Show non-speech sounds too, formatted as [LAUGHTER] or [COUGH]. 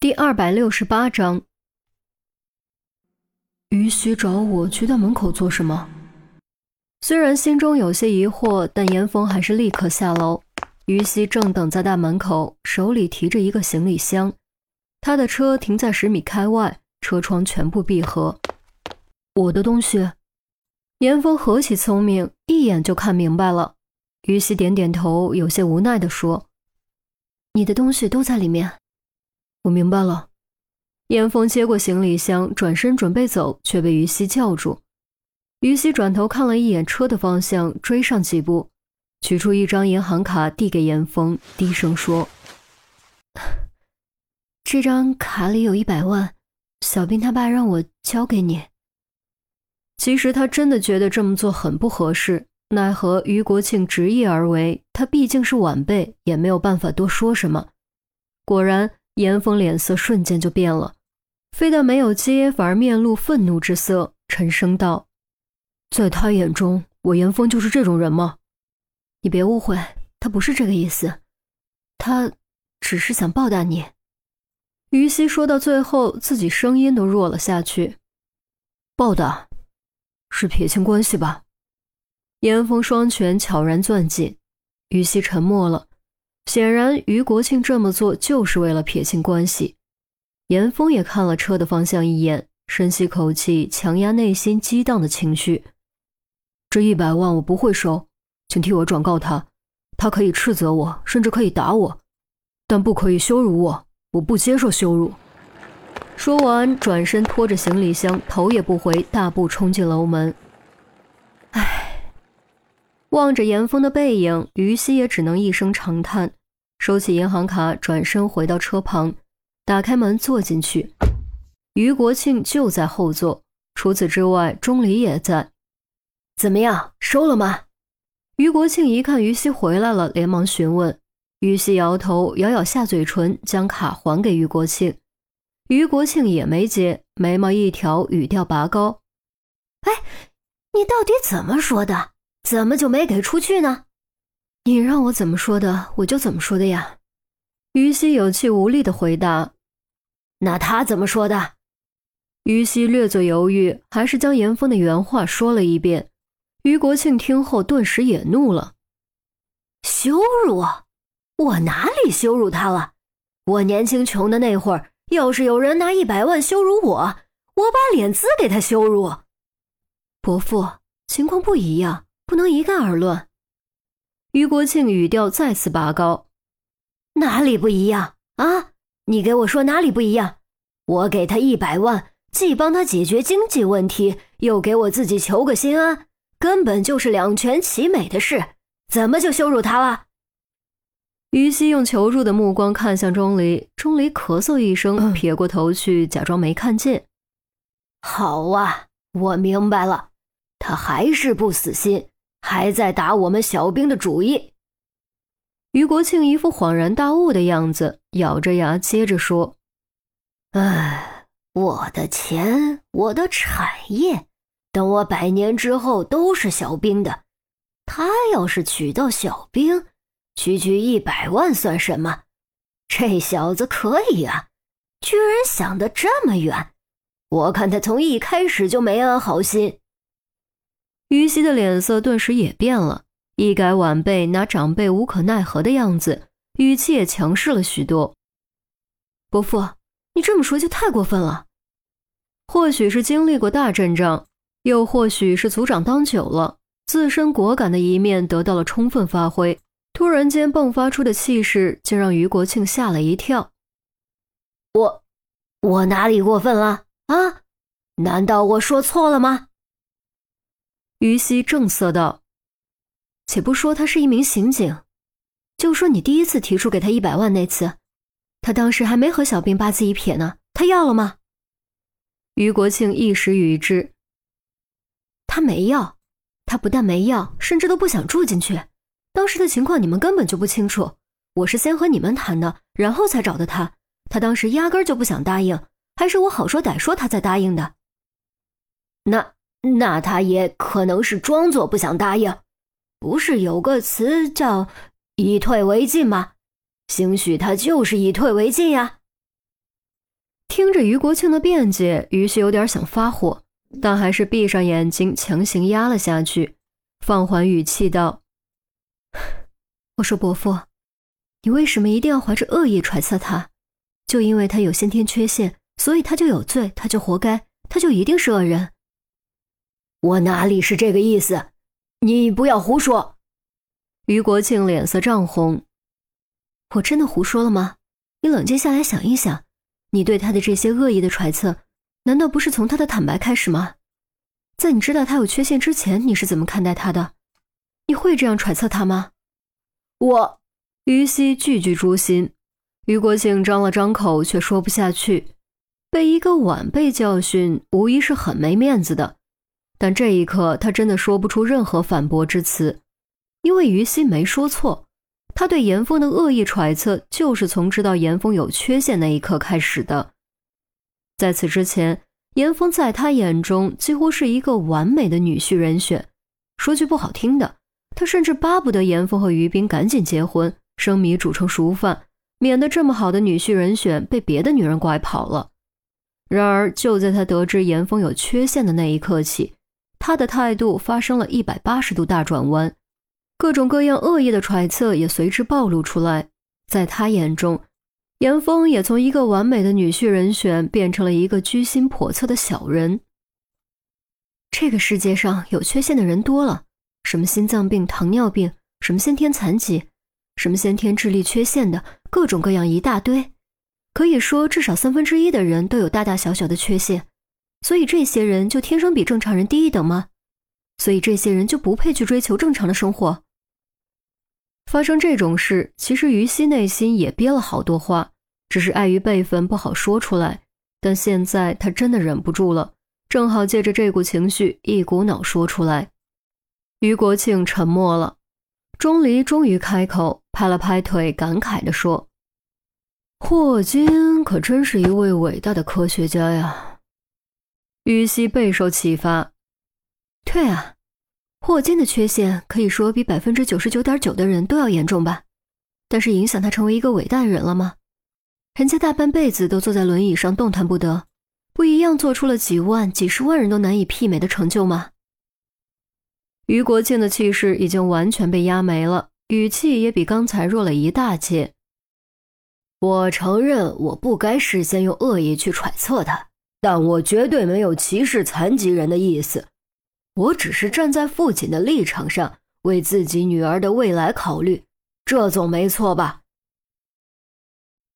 第二百六十八章，于西找我去大门口做什么？虽然心中有些疑惑，但严峰还是立刻下楼。于西正等在大门口，手里提着一个行李箱。他的车停在十米开外，车窗全部闭合。我的东西，严峰何其聪明，一眼就看明白了。于西点点头，有些无奈地说：“你的东西都在里面。”我明白了。严峰接过行李箱，转身准备走，却被于西叫住。于西转头看了一眼车的方向，追上几步，取出一张银行卡递给严峰，低声说：“ [LAUGHS] 这张卡里有一百万，小兵他爸让我交给你。”其实他真的觉得这么做很不合适，奈何于国庆执意而为，他毕竟是晚辈，也没有办法多说什么。果然。严峰脸色瞬间就变了，非但没有接，反而面露愤怒之色，沉声道：“在他眼中，我严峰就是这种人吗？你别误会，他不是这个意思，他只是想报答你。”于西说到最后，自己声音都弱了下去。“报答，是撇清关系吧？”严峰双拳悄然攥紧，于西沉默了。显然，于国庆这么做就是为了撇清关系。严峰也看了车的方向一眼，深吸口气，强压内心激荡的情绪。这一百万我不会收，请替我转告他，他可以斥责我，甚至可以打我，但不可以羞辱我，我不接受羞辱。说完，转身拖着行李箱，头也不回，大步冲进楼门。唉，望着严峰的背影，于西也只能一声长叹。收起银行卡，转身回到车旁，打开门坐进去。于国庆就在后座。除此之外，钟离也在。怎么样，收了吗？于国庆一看于西回来了，连忙询问。于西摇头，咬咬下嘴唇，将卡还给于国庆。于国庆也没接，眉毛一挑，语调拔高：“哎，你到底怎么说的？怎么就没给出去呢？”你让我怎么说的，我就怎么说的呀。于西有气无力的回答。那他怎么说的？于西略作犹豫，还是将严峰的原话说了一遍。于国庆听后顿时也怒了。羞辱？我哪里羞辱他了？我年轻穷的那会儿，要是有人拿一百万羞辱我，我把脸子给他羞辱。伯父，情况不一样，不能一概而论。于国庆语调再次拔高：“哪里不一样啊？你给我说哪里不一样？我给他一百万，既帮他解决经济问题，又给我自己求个心安，根本就是两全其美的事，怎么就羞辱他了？”于西用求助的目光看向钟离，钟离咳嗽一声，撇过头去，假装没看见。“好啊，我明白了，他还是不死心。”还在打我们小兵的主意。于国庆一副恍然大悟的样子，咬着牙接着说：“哎，我的钱，我的产业，等我百年之后都是小兵的。他要是娶到小兵，区区一百万算什么？这小子可以啊，居然想得这么远。我看他从一开始就没安好心。”于西的脸色顿时也变了，一改晚辈拿长辈无可奈何的样子，语气也强势了许多。伯父，你这么说就太过分了。或许是经历过大阵仗，又或许是族长当久了，自身果敢的一面得到了充分发挥。突然间迸发出的气势，竟让于国庆吓了一跳。我，我哪里过分了啊？难道我说错了吗？于西正色道：“且不说他是一名刑警，就说你第一次提出给他一百万那次，他当时还没和小兵八字一撇呢，他要了吗？”于国庆一时语之：“他没要，他不但没要，甚至都不想住进去。当时的情况你们根本就不清楚，我是先和你们谈的，然后才找的他。他当时压根就不想答应，还是我好说歹说他才答应的。那……”那他也可能是装作不想答应，不是有个词叫“以退为进”吗？兴许他就是以退为进呀。听着于国庆的辩解，于西有点想发火，但还是闭上眼睛，强行压了下去，放缓语气道：“ [LAUGHS] 我说伯父，你为什么一定要怀着恶意揣测他？就因为他有先天缺陷，所以他就有罪，他就活该，他就一定是恶人？我哪里是这个意思？你不要胡说！”于国庆脸色涨红。我真的胡说了吗？你冷静下来想一想，你对他的这些恶意的揣测，难道不是从他的坦白开始吗？在你知道他有缺陷之前，你是怎么看待他的？你会这样揣测他吗？我，于西句句诛心。于国庆张了张口，却说不下去。被一个晚辈教训，无疑是很没面子的。但这一刻，他真的说不出任何反驳之词，因为于西没说错。他对严峰的恶意揣测，就是从知道严峰有缺陷那一刻开始的。在此之前，严峰在他眼中几乎是一个完美的女婿人选。说句不好听的，他甚至巴不得严峰和于冰赶紧结婚，生米煮成熟饭，免得这么好的女婿人选被别的女人拐跑了。然而，就在他得知严峰有缺陷的那一刻起，他的态度发生了一百八十度大转弯。各种各样恶意的揣测也随之暴露出来，在他眼中，严峰也从一个完美的女婿人选变成了一个居心叵测的小人。这个世界上有缺陷的人多了，什么心脏病、糖尿病，什么先天残疾，什么先天智力缺陷的，各种各样一大堆。可以说，至少三分之一的人都有大大小小的缺陷，所以这些人就天生比正常人低一等吗？所以这些人就不配去追求正常的生活？发生这种事，其实于西内心也憋了好多话，只是碍于辈分不好说出来。但现在他真的忍不住了，正好借着这股情绪，一股脑说出来。于国庆沉默了，钟离终于开口，拍了拍腿，感慨地说：“霍金可真是一位伟大的科学家呀。”于西备受启发，对啊。霍金的缺陷可以说比百分之九十九点九的人都要严重吧，但是影响他成为一个伟大的人了吗？人家大半辈子都坐在轮椅上动弹不得，不一样做出了几万、几十万人都难以媲美的成就吗？于国庆的气势已经完全被压没了，语气也比刚才弱了一大截。我承认我不该事先用恶意去揣测他，但我绝对没有歧视残疾人的意思。我只是站在父亲的立场上，为自己女儿的未来考虑，这总没错吧？